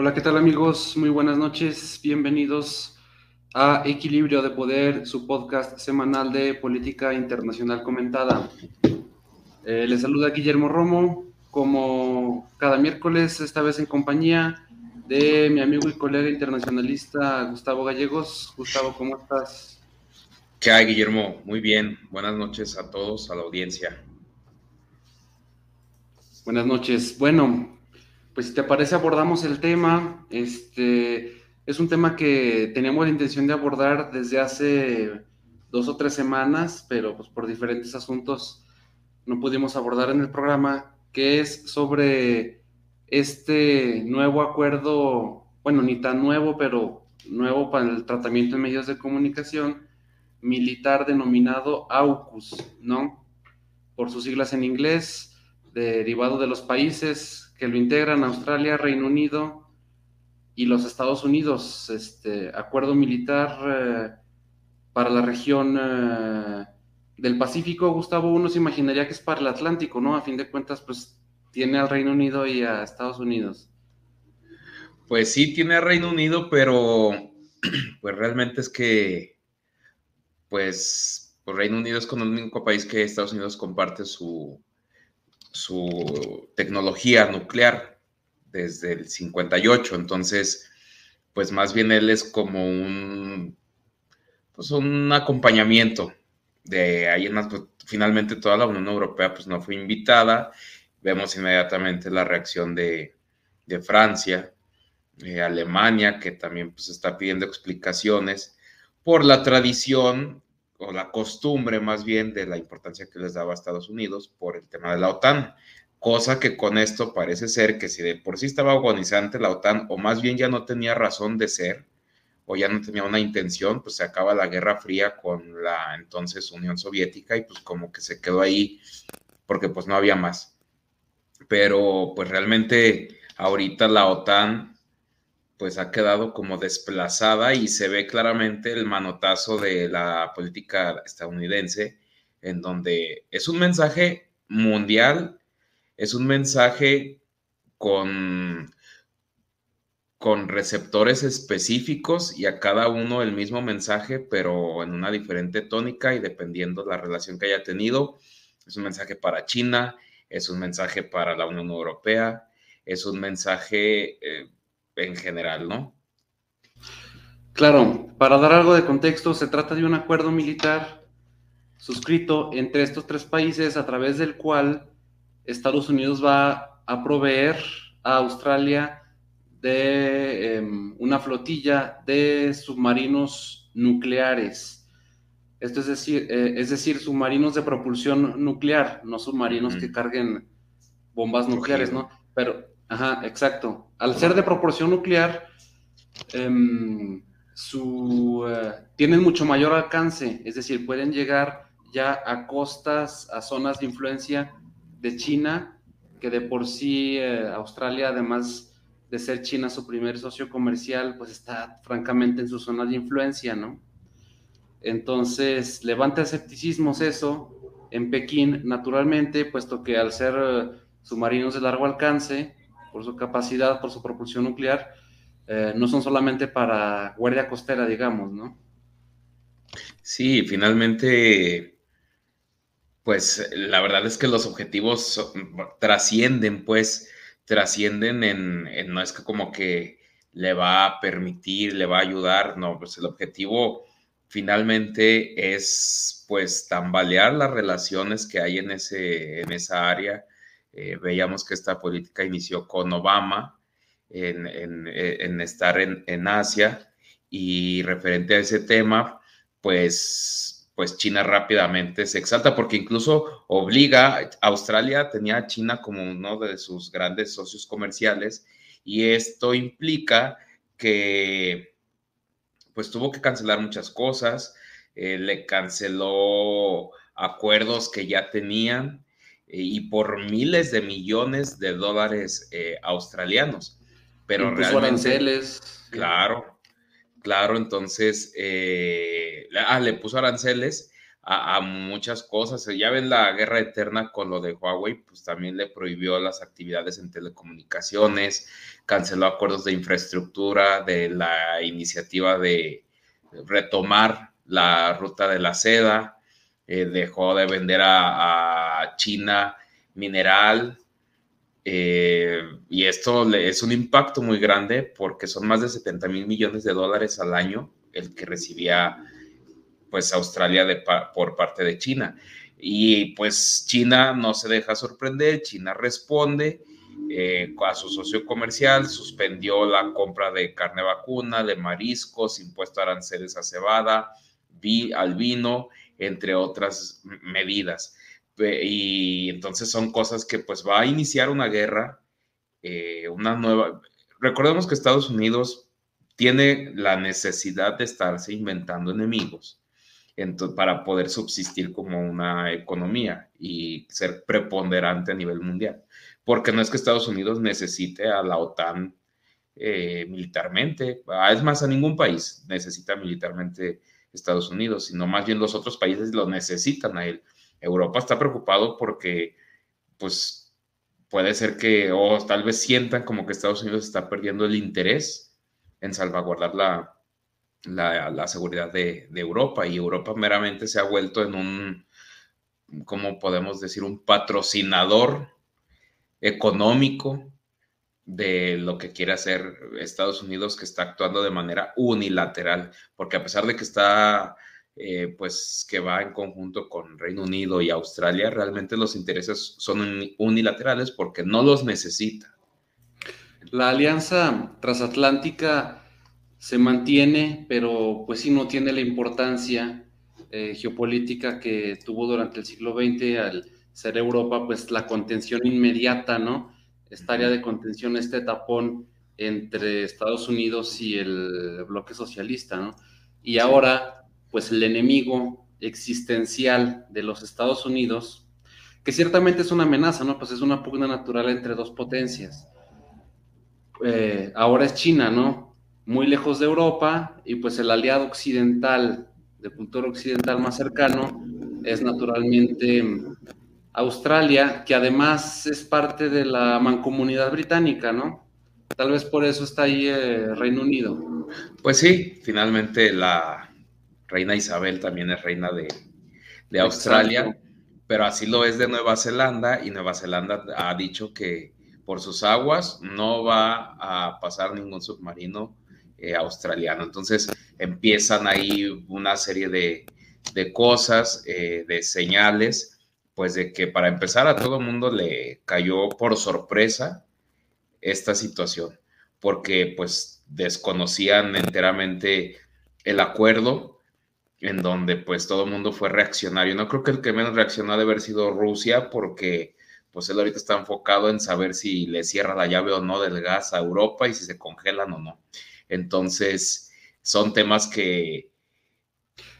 Hola, ¿qué tal amigos? Muy buenas noches. Bienvenidos a Equilibrio de Poder, su podcast semanal de política internacional comentada. Eh, les saluda Guillermo Romo, como cada miércoles, esta vez en compañía de mi amigo y colega internacionalista Gustavo Gallegos. Gustavo, ¿cómo estás? ¿Qué hay, Guillermo? Muy bien. Buenas noches a todos, a la audiencia. Buenas noches. Bueno, pues si te parece abordamos el tema. Este es un tema que teníamos la intención de abordar desde hace dos o tres semanas, pero pues por diferentes asuntos no pudimos abordar en el programa, que es sobre este nuevo acuerdo, bueno, ni tan nuevo, pero nuevo para el tratamiento en medios de comunicación militar denominado AUKUS, ¿no? Por sus siglas en inglés, derivado de los países que lo integran Australia, Reino Unido y los Estados Unidos. Este acuerdo militar eh, para la región eh, del Pacífico, Gustavo, uno se imaginaría que es para el Atlántico, ¿no? A fin de cuentas, pues tiene al Reino Unido y a Estados Unidos. Pues sí, tiene al Reino Unido, pero pues realmente es que, pues, pues Reino Unido es con el único país que Estados Unidos comparte su, su tecnología nuclear desde el 58, entonces, pues más bien él es como un, pues un acompañamiento de ahí en pues, finalmente toda la Unión Europea pues no fue invitada, vemos inmediatamente la reacción de, Francia, eh, Alemania, que también pues está pidiendo explicaciones por la tradición o la costumbre más bien de la importancia que les daba a Estados Unidos por el tema de la OTAN, cosa que con esto parece ser que si de por sí estaba agonizante la OTAN, o más bien ya no tenía razón de ser, o ya no tenía una intención, pues se acaba la Guerra Fría con la entonces Unión Soviética y pues como que se quedó ahí porque pues no había más. Pero pues realmente ahorita la OTAN pues ha quedado como desplazada y se ve claramente el manotazo de la política estadounidense, en donde es un mensaje mundial, es un mensaje con, con receptores específicos y a cada uno el mismo mensaje, pero en una diferente tónica y dependiendo la relación que haya tenido. Es un mensaje para China, es un mensaje para la Unión Europea, es un mensaje... Eh, en general, ¿no? Claro, para dar algo de contexto, se trata de un acuerdo militar suscrito entre estos tres países a través del cual Estados Unidos va a proveer a Australia de em, una flotilla de submarinos nucleares. Esto es decir, eh, es decir, submarinos de propulsión nuclear, no submarinos que carguen bombas nucleares, ¿no? Pero, Ajá, exacto. Al ser de proporción nuclear, em, eh, tienen mucho mayor alcance, es decir, pueden llegar ya a costas, a zonas de influencia de China, que de por sí eh, Australia, además de ser China su primer socio comercial, pues está francamente en su zona de influencia, ¿no? Entonces, levanta escepticismos eso en Pekín, naturalmente, puesto que al ser eh, submarinos de largo alcance, por su capacidad, por su propulsión nuclear, eh, no son solamente para guardia costera, digamos, ¿no? Sí, finalmente, pues la verdad es que los objetivos trascienden, pues, trascienden en, en, no es que como que le va a permitir, le va a ayudar, no, pues el objetivo finalmente es, pues, tambalear las relaciones que hay en, ese, en esa área, eh, veíamos que esta política inició con Obama en, estar en, Asia y referente a ese tema, pues, pues China rápidamente se exalta porque incluso obliga, a Australia tenía a China como uno de sus grandes socios comerciales y esto implica que pues tuvo que cancelar muchas cosas, eh, le canceló acuerdos que ya tenían, y por miles de millones de dólares eh, australianos. Pero realmente. aranceles. Claro, claro, entonces. Eh, ah, le puso aranceles a, muchas cosas. Ya ven la guerra eterna con lo de Huawei, pues también le prohibió las actividades en telecomunicaciones, canceló acuerdos de infraestructura, de la iniciativa de retomar la ruta de la seda, eh, dejó de vender a, China mineral. Eh, y esto es un impacto muy grande porque son más de 70 mil millones de dólares al año el que recibía pues Australia de, por parte de China. Y pues China no se deja sorprender, China responde eh, a su socio comercial, suspendió la compra de carne vacuna, de mariscos, impuesto a aranceles a cebada, al vino, entre otras medidas. Y entonces son cosas que pues va a iniciar una guerra, eh, una nueva... Recordemos que Estados Unidos tiene la necesidad de estarse inventando enemigos para poder subsistir como una economía y ser preponderante a nivel mundial. Porque no es que Estados Unidos necesite a la OTAN eh, militarmente, ah, es más, a ningún país necesita militarmente Estados Unidos, sino más bien los otros países lo necesitan a él. Europa está preocupado porque, pues, puede ser que, o tal vez sientan como que Estados Unidos está perdiendo el interés en salvaguardar la, la, seguridad de, Europa y Europa meramente se ha vuelto en un, ¿cómo podemos decir? Un patrocinador económico de lo que quiere hacer Estados Unidos, que está actuando de manera unilateral, porque a pesar de que está, eh, pues, que va en conjunto con Reino Unido y Australia, realmente los intereses son unilaterales porque no los necesita. La alianza transatlántica se mantiene, pero pues sí no tiene la importancia eh, geopolítica que tuvo durante el siglo XX al ser Europa, pues la contención inmediata, ¿no? Esta área de contención, este tapón entre Estados Unidos y el bloque socialista, ¿no? Y ahora, pues el enemigo existencial de los Estados Unidos, que ciertamente es una amenaza, ¿no? Pues es una pugna natural entre dos potencias. Eh, ahora es China, ¿no? muy lejos de Europa y pues el aliado occidental, de cultura occidental más cercano, es naturalmente Australia, que además es parte de la mancomunidad británica, ¿no? Tal vez por eso está ahí eh, Reino Unido. Pues sí, finalmente la reina Isabel también es reina de, de Australia, pero así lo es de Nueva Zelanda y Nueva Zelanda ha dicho que por sus aguas no va a pasar ningún submarino eh, australiano. Entonces empiezan ahí una serie de, cosas, eh, de señales, pues de que para empezar a todo el mundo le cayó por sorpresa esta situación, porque pues desconocían enteramente el acuerdo en donde pues todo el mundo fue reaccionario. No creo que el que menos reaccionó debe haber sido Rusia, porque pues él ahorita está enfocado en saber si le cierra la llave o no del gas a Europa y si se congelan o no. Entonces, son temas que...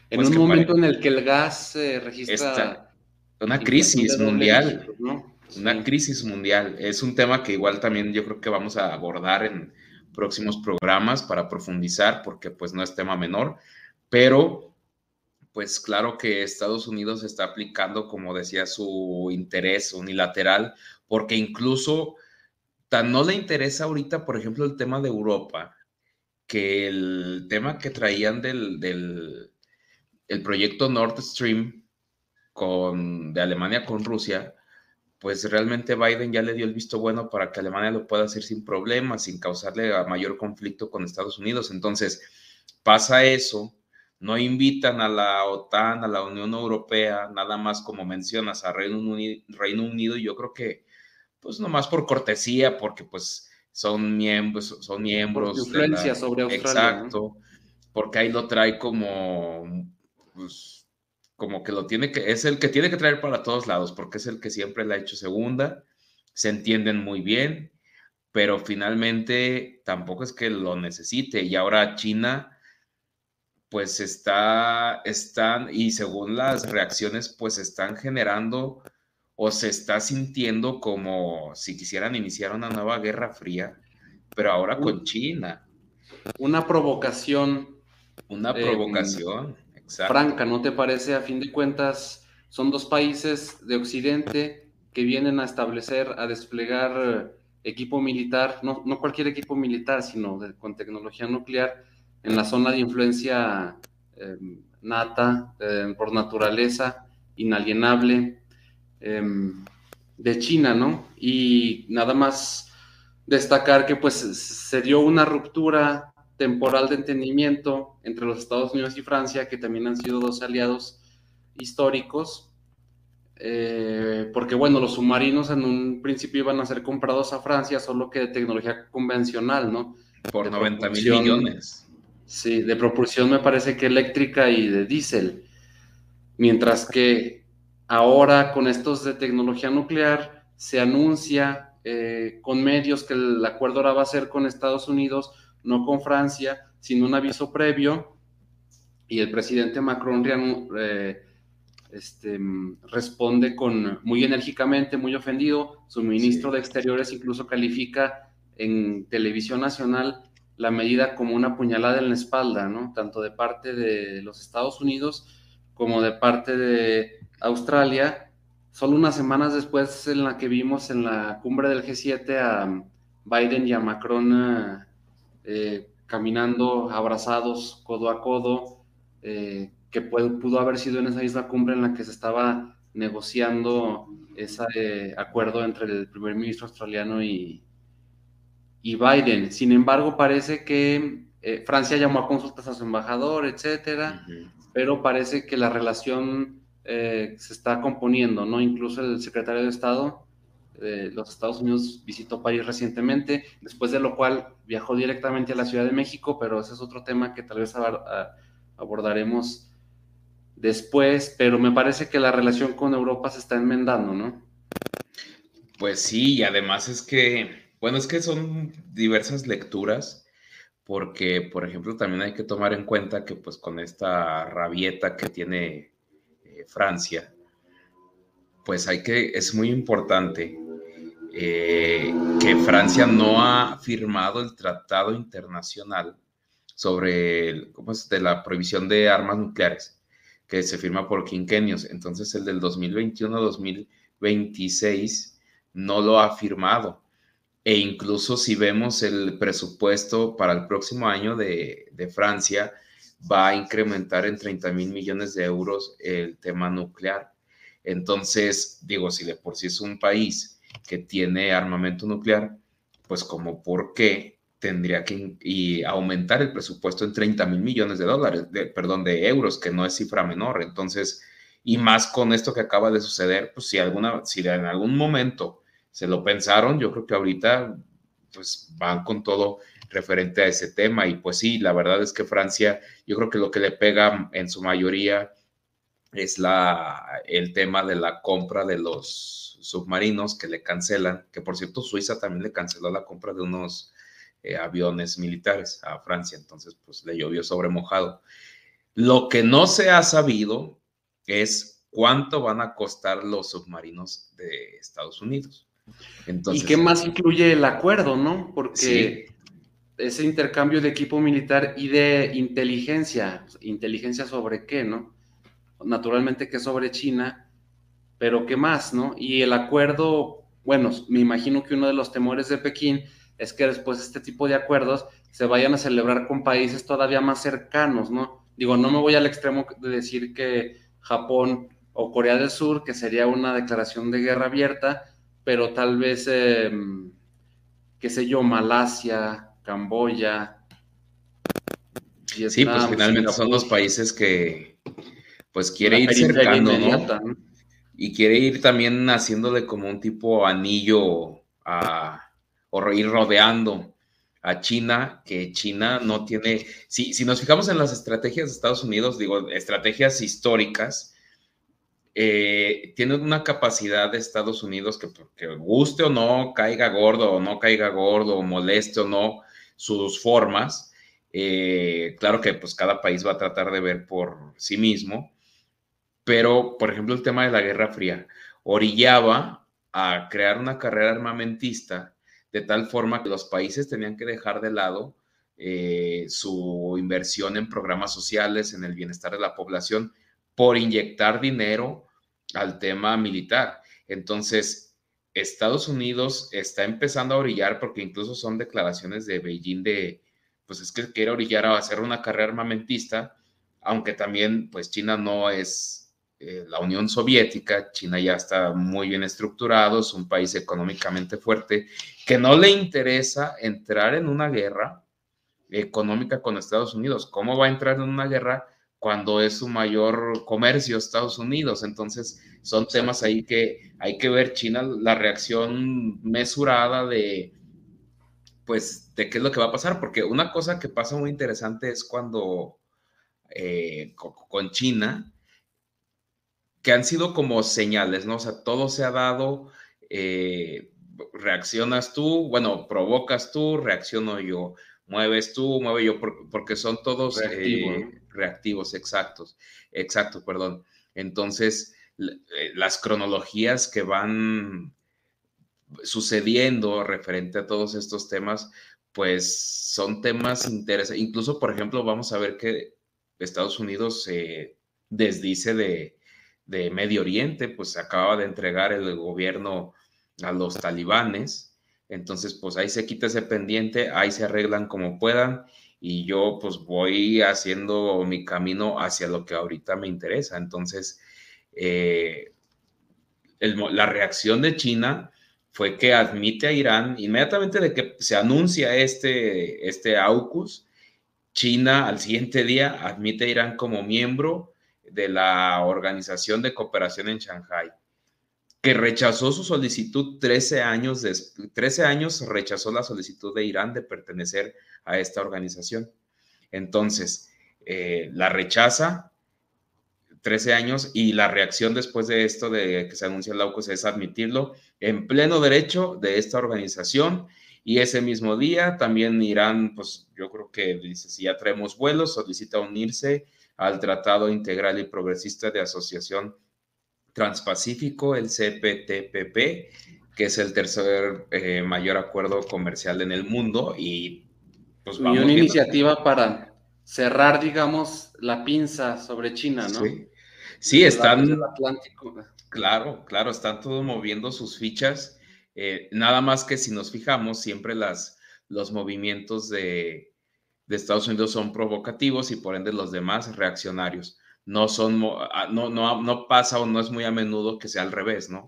En pues, un momento en el que el gas se registra... una crisis mundial. Una crisis mundial. Es un tema que igual también yo creo que vamos a abordar en próximos programas para profundizar, porque pues no es tema menor, pero pues claro que Estados Unidos está aplicando, como decía, su interés unilateral, porque incluso tan no le interesa ahorita, por ejemplo, el tema de Europa, que el tema que traían del, del el proyecto Nord Stream con, de Alemania con Rusia, pues realmente Biden ya le dio el visto bueno para que Alemania lo pueda hacer sin problemas, sin causarle mayor conflicto con Estados Unidos. Entonces, pasa eso, no invitan a la OTAN, a la Unión Europea, nada más como mencionas, a Reino Unido, Reino Unido yo creo que, pues nomás por cortesía, porque pues son miembros, son miembros. influencia sobre Australia. Exacto, porque ahí lo trae como, pues, como que lo tiene que, es el que tiene que traer para todos lados, porque es el que siempre le ha hecho segunda, se entienden muy bien, pero finalmente tampoco es que lo necesite. Y ahora China, pues está, están, y según las reacciones, pues están generando o se está sintiendo como si quisieran iniciar una nueva guerra fría, pero ahora con China. Una provocación. Una provocación, franca, ¿no te parece? A fin de cuentas, son dos países de Occidente que vienen a establecer, a desplegar equipo militar, no, no cualquier equipo militar, sino con tecnología nuclear en la zona de influencia em, nata, em, por naturaleza, inalienable, em, de China, ¿no? Y nada más destacar que pues se dio una ruptura temporal de entendimiento entre los Estados Unidos y Francia, que también han sido dos aliados históricos, eh, porque bueno, los submarinos en un principio iban a ser comprados a Francia, solo que de tecnología convencional, ¿no? Por 90 mil millones. Sí, de propulsión me parece que eléctrica y de diésel. Mientras que ahora con estos de tecnología nuclear se anuncia eh, con medios que el acuerdo ahora va a ser con Estados Unidos, no con Francia, sin un aviso previo. Y el presidente Macron eh, este, responde con muy enérgicamente, muy ofendido. Su ministro de Exteriores incluso califica en televisión nacional la medida como una puñalada en la espalda, ¿no? Tanto de parte de los Estados Unidos como de parte de Australia. Solo unas semanas después en la que vimos en la cumbre del G7 a Biden y a Macron eh, caminando abrazados codo a codo, eh, que pudo, haber sido en esa misma cumbre en la que se estaba negociando ese acuerdo entre el primer ministro australiano y, y Biden. Sin embargo, parece que eh, Francia llamó a consultas a su embajador, etcétera, pero parece que la relación eh, se está componiendo, ¿no? Incluso el secretario de Estado de los Estados Unidos visitó París recientemente, después de lo cual viajó directamente a la Ciudad de México, pero ese es otro tema que tal vez abordaremos después, pero me parece que la relación con Europa se está enmendando, ¿no? Pues sí, y además es que, bueno, es que son diversas lecturas, porque, por ejemplo, también hay que tomar en cuenta que pues con esta rabieta que tiene eh, Francia, pues hay que, es muy importante eh, que Francia no ha firmado el tratado internacional sobre ¿cómo es? de la prohibición de armas nucleares que se firma por quinquenios. Entonces el del 2021-2026 no lo ha firmado. E incluso si vemos el presupuesto para el próximo año de, Francia, va a incrementar en 30 mil millones de euros el tema nuclear. Entonces, digo, si de por sí es un país que tiene armamento nuclear, pues como por qué tendría que y aumentar el presupuesto en 30 mil millones de dólares, de, perdón, de euros, que no es cifra menor. Entonces, y más con esto que acaba de suceder, pues si, alguna, si en algún momento se lo pensaron, yo creo que ahorita pues van con todo referente a ese tema. Y pues sí, la verdad es que Francia, yo creo que lo que le pega en su mayoría es la, el tema de la compra de los submarinos que le cancelan, que por cierto Suiza también le canceló la compra de unos eh, aviones militares a Francia, entonces pues le llovió sobre mojado. Lo que no se ha sabido es cuánto van a costar los submarinos de Estados Unidos. Entonces, ¿Y qué más incluye el acuerdo, no? Porque ese intercambio de equipo militar y de inteligencia, inteligencia sobre qué, ¿no? Naturalmente que sobre China, pero ¿qué más, no? Y el acuerdo, bueno, me imagino que uno de los temores de Pekín es que después este tipo de acuerdos se vayan a celebrar con países todavía más cercanos, ¿no? Digo, no me voy al extremo de decir que Japón o Corea del Sur, que sería una declaración de guerra abierta, pero tal vez, em, qué sé yo, Malasia, Camboya. sí, pues finalmente son los países que pues quiere ir cercando, ¿no? Y quiere ir también haciéndole como un tipo anillo a o ir rodeando a China, que China no tiene, si, si nos fijamos en las estrategias de Estados Unidos, digo, estrategias históricas, eh, tiene una capacidad de Estados Unidos que, que guste o no, caiga gordo o no caiga gordo, o moleste o no sus formas, eh, claro que pues cada país va a tratar de ver por sí mismo, pero por ejemplo el tema de la Guerra Fría orillaba a crear una carrera armamentista de tal forma que los países tenían que dejar de lado eh, su inversión en programas sociales, en el bienestar de la población, por inyectar dinero al tema militar. Entonces, Estados Unidos está empezando a orillar, porque incluso son declaraciones de Beijing de, pues es que quiere orillar a hacer una carrera armamentista, aunque también, pues China no es eh, la Unión Soviética, China ya está muy bien estructurado, es un país económicamente fuerte, que no le interesa entrar en una guerra económica con Estados Unidos. ¿Cómo va a entrar en una guerra cuando es su mayor comercio Estados Unidos. Entonces, son temas ahí que hay que ver China, la reacción mesurada de, pues, de qué es lo que va a pasar, porque una cosa que pasa muy interesante es cuando eh, con China, que han sido como señales, ¿no? O sea, todo se ha dado, eh, reaccionas tú, bueno, provocas tú, reacciono yo, mueves tú, mueve yo, porque son todos eh, reactivos, exactos, exacto, perdón. Entonces, eh, las cronologías que van sucediendo referente a todos estos temas, pues son temas interesantes. Incluso, por ejemplo, vamos a ver que Estados Unidos se desdice de, de Medio Oriente, pues acaba de entregar el gobierno a los talibanes. Entonces, pues ahí se quita ese pendiente, ahí se arreglan como puedan y yo pues voy haciendo mi camino hacia lo que ahorita me interesa. Entonces, eh, la reacción de China fue que admite a Irán, inmediatamente de que se anuncia este, este AUKUS, China al siguiente día admite a Irán como miembro de la Organización de Cooperación en Shanghai, que rechazó su solicitud 13 años, de, 13 años rechazó la solicitud de Irán de pertenecer a esta organización. Entonces, eh, la rechaza 13 años y la reacción después de esto, de que se anuncia el AUKUS, es admitirlo en pleno derecho de esta organización. Y ese mismo día también Irán, pues yo creo que dice, si ya traemos vuelos, solicita unirse al Tratado Integral y Progresista de Asociación Transpacífico, el CPTPP, que es el tercer eh, mayor acuerdo comercial en el mundo y pues una iniciativa para cerrar, digamos, la pinza sobre China, ¿no? Sí, están. Claro, claro, están todos moviendo sus fichas. Eh, nada más que si nos fijamos, siempre las, los movimientos de, Estados Unidos son provocativos y por ende los demás reaccionarios. No son, ah, no, no, no pasa o no es muy a menudo que sea al revés, ¿no?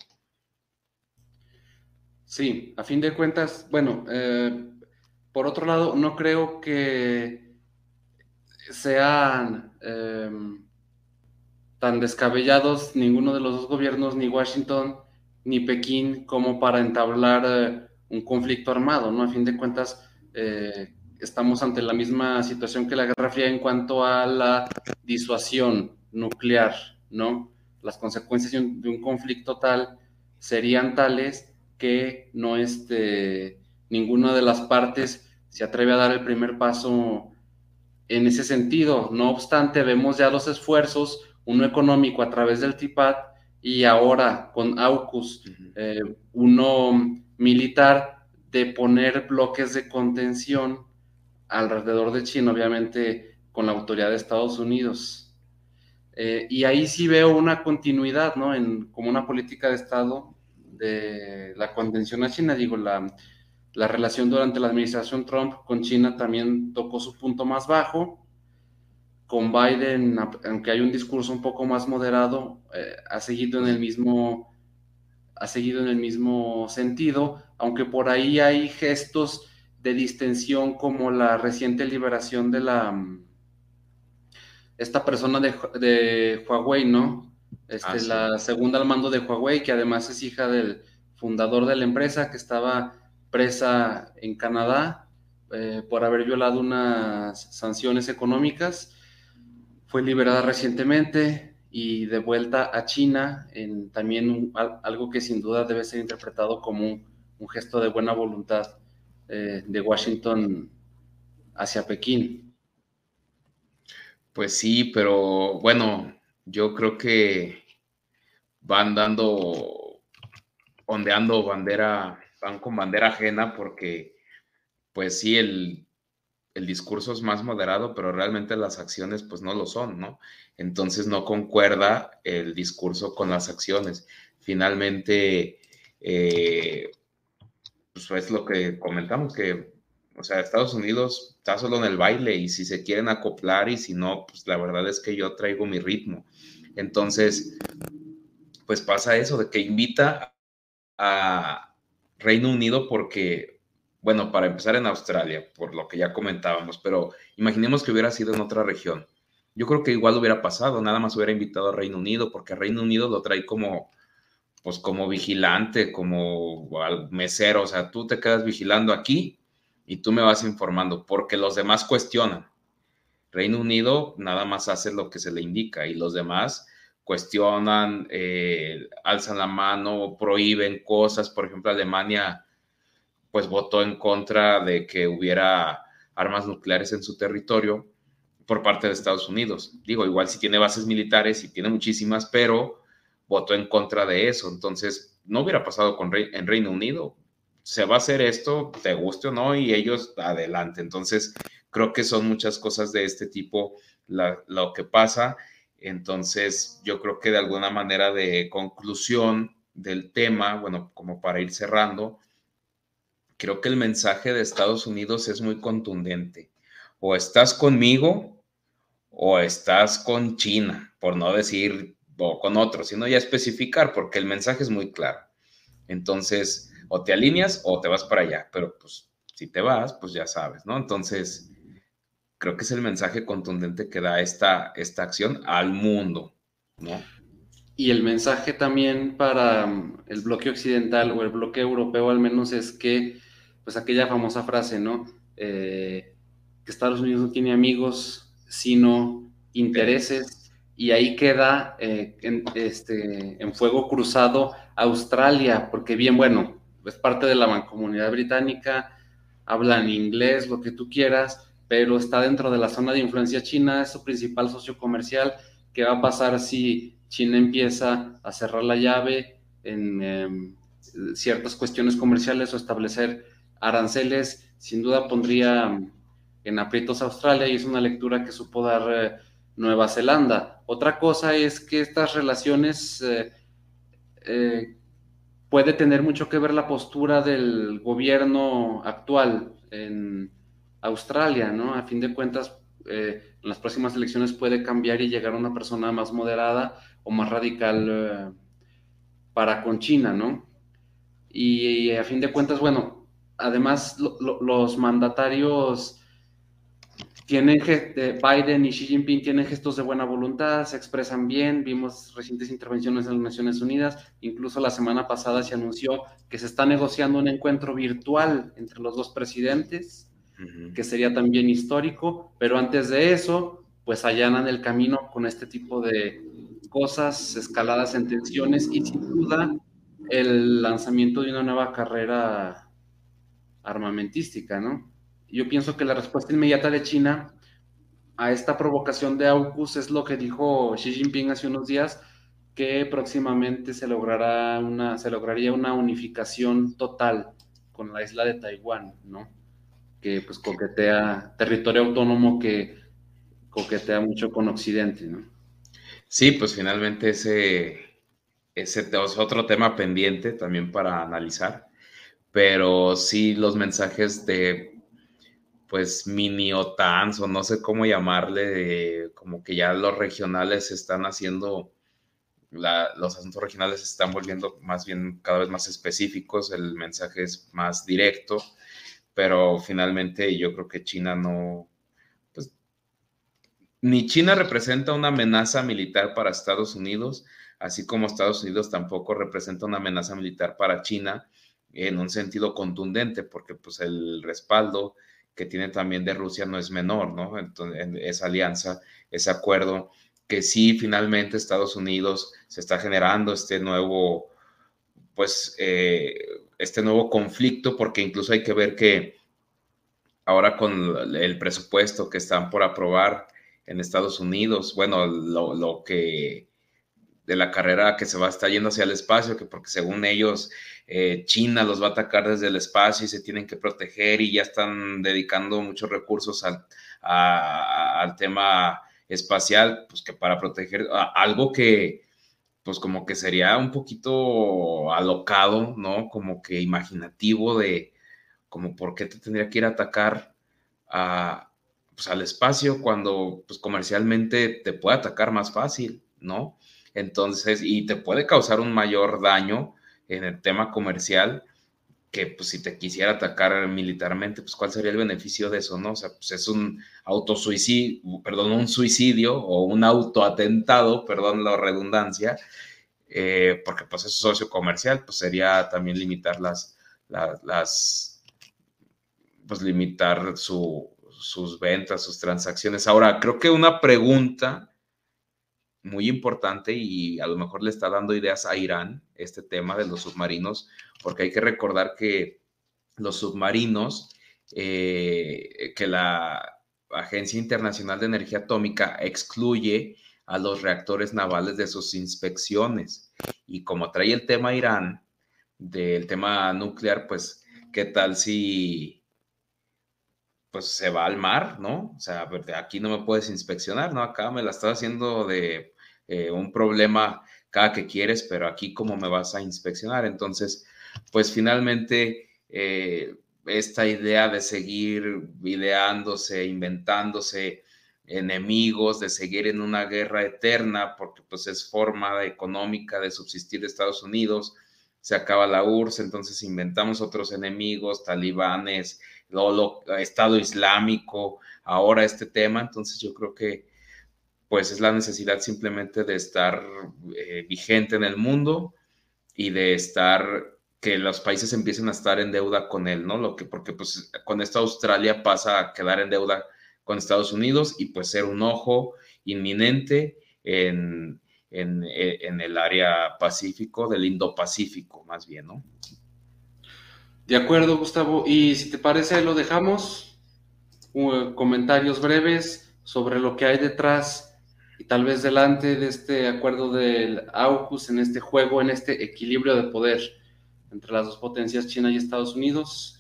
Sí, a fin de cuentas, bueno, eh, por otro lado, no creo que sean em, tan descabellados ninguno de los dos gobiernos, ni Washington ni Pekín, como para entablar eh, un conflicto armado, ¿no? A fin de cuentas, eh, estamos ante la misma situación que la Guerra Fría en cuanto a la disuasión nuclear, ¿no? Las consecuencias de un, de un conflicto tal serían tales que no este, ninguna de las partes se atreve a dar el primer paso en ese sentido. No obstante, vemos ya los esfuerzos, uno económico a través del TIPAT y ahora con AUKUS, eh, uno militar, de poner bloques de contención alrededor de China, obviamente con la autoridad de Estados Unidos. Eh, y ahí sí veo una continuidad, ¿no? En, como una política de Estado de la contención a China, digo, la, la relación durante la administración Trump con China también tocó su punto más bajo. Con Biden, aunque hay un discurso un poco más moderado, eh, ha seguido en el mismo ha seguido en el mismo sentido, aunque por ahí hay gestos de distensión como la reciente liberación de la esta persona de, de Huawei, ¿no? Este, ah, La segunda al mando de Huawei, que además es hija del fundador de la empresa, que estaba presa en Canadá eh, por haber violado unas sanciones económicas. Fue liberada recientemente y de vuelta a China en también algo que sin duda debe ser interpretado como un, gesto de buena voluntad eh, de Washington hacia Pekín. Pues sí, pero bueno, yo creo que van dando, ondeando bandera van con bandera ajena porque, pues sí, el, el discurso es más moderado, pero realmente las acciones pues no lo son, ¿no? Entonces no concuerda el discurso con las acciones. Finalmente, eh, pues es lo que comentamos, que, o sea, Estados Unidos está solo en el baile y si se quieren acoplar y si no, pues la verdad es que yo traigo mi ritmo. Entonces, pues pasa eso de que invita a Reino Unido porque bueno, para empezar en Australia, por lo que ya comentábamos, pero imaginemos que hubiera sido en otra región. Yo creo que igual hubiera pasado, nada más hubiera invitado a Reino Unido, porque Reino Unido lo trae como, pues como vigilante, como mesero, o sea, tú te quedas vigilando aquí y tú me vas informando, porque los demás cuestionan. Reino Unido nada más hace lo que se le indica y los demás cuestionan, eh, alzan la mano, prohíben cosas, por ejemplo, Alemania pues votó en contra de que hubiera armas nucleares en su territorio por parte de Estados Unidos. Digo, igual si tiene bases militares y tiene muchísimas, pero votó en contra de eso. Entonces, no hubiera pasado con en Reino Unido. Se va a hacer esto, te guste o no, y ellos adelante. Entonces, creo que son muchas cosas de este tipo lo que pasa. Entonces, yo creo que de alguna manera de conclusión del tema, bueno, como para ir cerrando, creo que el mensaje de Estados Unidos es muy contundente. O estás conmigo o estás con China, por no decir o con otros, sino ya especificar, porque el mensaje es muy claro. Entonces, o te alineas o te vas para allá, pero pues si te vas, pues ya sabes, ¿no? Entonces, creo que es el mensaje contundente que da esta, esta acción al mundo, ¿no? Y el mensaje también para mm, el bloque occidental o el bloque europeo al menos es que pues aquella famosa frase, ¿no? Eh, que Estados Unidos no tiene amigos, sino intereses, y ahí queda eh, en, este, en fuego cruzado Australia, porque bien, bueno, es parte de la mancomunidad británica, hablan inglés, lo que tú quieras, pero está dentro de la zona de influencia china, es su principal socio comercial. ¿Qué va a pasar si China empieza a cerrar la llave en em, ciertas cuestiones comerciales o establecer aranceles sin duda pondría en aprietos a Australia y es una lectura que supo dar eh, Nueva Zelanda. Otra cosa es que estas relaciones eh, eh, puede tener mucho que ver la postura del gobierno actual en Australia, ¿no? A fin de cuentas, en las próximas elecciones puede cambiar y llegar una persona más moderada o más radical para con China, ¿no? y a fin de cuentas, bueno, además los mandatarios tienen, Biden y Xi Jinping tienen gestos de buena voluntad, se expresan bien, vimos recientes intervenciones en las Naciones Unidas, incluso la semana pasada se anunció que se está negociando un encuentro virtual entre los dos presidentes, que sería también histórico, pero antes de eso, pues allanan el camino con este tipo de cosas, escaladas en tensiones y sin duda el lanzamiento de una nueva carrera armamentística, ¿no? Yo pienso que la respuesta inmediata de China a esta provocación de AUKUS es lo que dijo Xi Jinping hace unos días, que próximamente se logrará una, se lograría una unificación total con la isla de Taiwán, ¿no? Que pues coquetea, territorio autónomo que coquetea mucho con Occidente, ¿no? Sí, pues finalmente ese, ese es otro tema pendiente también para analizar pero sí los mensajes de, pues, mini OTANs o no sé cómo llamarle, como que ya los regionales están haciendo, los asuntos regionales se están volviendo más bien cada vez más específicos, el mensaje es más directo, pero finalmente yo creo que China no, pues, ni China representa una amenaza militar para Estados Unidos, así como Estados Unidos tampoco representa una amenaza militar para China en un sentido contundente, porque pues el respaldo que tiene también de Rusia no es menor, ¿no? Entonces, esa alianza, ese acuerdo, que sí finalmente Estados Unidos se está generando este nuevo, pues, eh, este nuevo conflicto, porque incluso hay que ver que ahora con el presupuesto que están por aprobar en Estados Unidos, bueno, lo, lo que de la carrera que se va a estar yendo hacia el espacio, que porque según ellos eh, China los va a atacar desde el espacio y se tienen que proteger y ya están dedicando muchos recursos al, al tema espacial, pues que para proteger algo que pues como que sería un poquito alocado, ¿no? Como que imaginativo de como por qué te tendría que ir a atacar a, pues, al espacio cuando pues comercialmente te puede atacar más fácil, ¿no? Entonces, y te puede causar un mayor daño en el tema comercial que pues si te quisiera atacar militarmente, pues cuál sería el beneficio de eso, ¿no? O sea, pues es un autosuicidio, perdón, un suicidio o un autoatentado, perdón la redundancia, eh, porque pues es socio comercial, pues sería también limitar las, las, pues limitar sus ventas, sus transacciones. Ahora, creo que una pregunta muy importante y a lo mejor le está dando ideas a Irán este tema de los submarinos, porque hay que recordar que los submarinos, eh, que la Agencia Internacional de Energía Atómica excluye a los reactores navales de sus inspecciones. Y como trae el tema Irán, del tema nuclear, pues, ¿qué tal si pues se va al mar, ¿no? O sea, aquí no me puedes inspeccionar, ¿no? Acá me la estás haciendo de eh, un problema cada que quieres, pero aquí cómo me vas a inspeccionar. Entonces, pues finalmente eh, esta idea de seguir ideándose, inventándose enemigos, de seguir en una guerra eterna, porque pues es forma económica de subsistir de Estados Unidos, se acaba la URSS, entonces inventamos otros enemigos, talibanes, Estado Islámico, ahora este tema, entonces yo creo que pues es la necesidad simplemente de estar eh, vigente en el mundo y de estar que los países empiecen a estar en deuda con él, ¿no? Lo que, porque pues con esta Australia pasa a quedar en deuda con Estados Unidos y pues ser un ojo inminente en, en, en el área pacífico, del Indo-Pacífico, más bien, ¿no? De acuerdo, Gustavo. Y si te parece, lo dejamos. Uh, comentarios breves sobre lo que hay detrás y tal vez delante de este acuerdo del AUKUS en este juego, en este equilibrio de poder entre las dos potencias, China y Estados Unidos.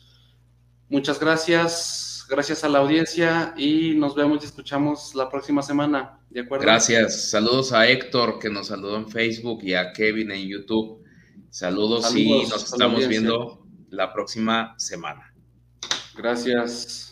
Muchas gracias, gracias a la audiencia y nos vemos y escuchamos la próxima semana. ¿De acuerdo? Gracias. Saludos a Héctor que nos saludó en Facebook y a Kevin en YouTube. Saludos, y nos estamos viendo la próxima semana. Gracias.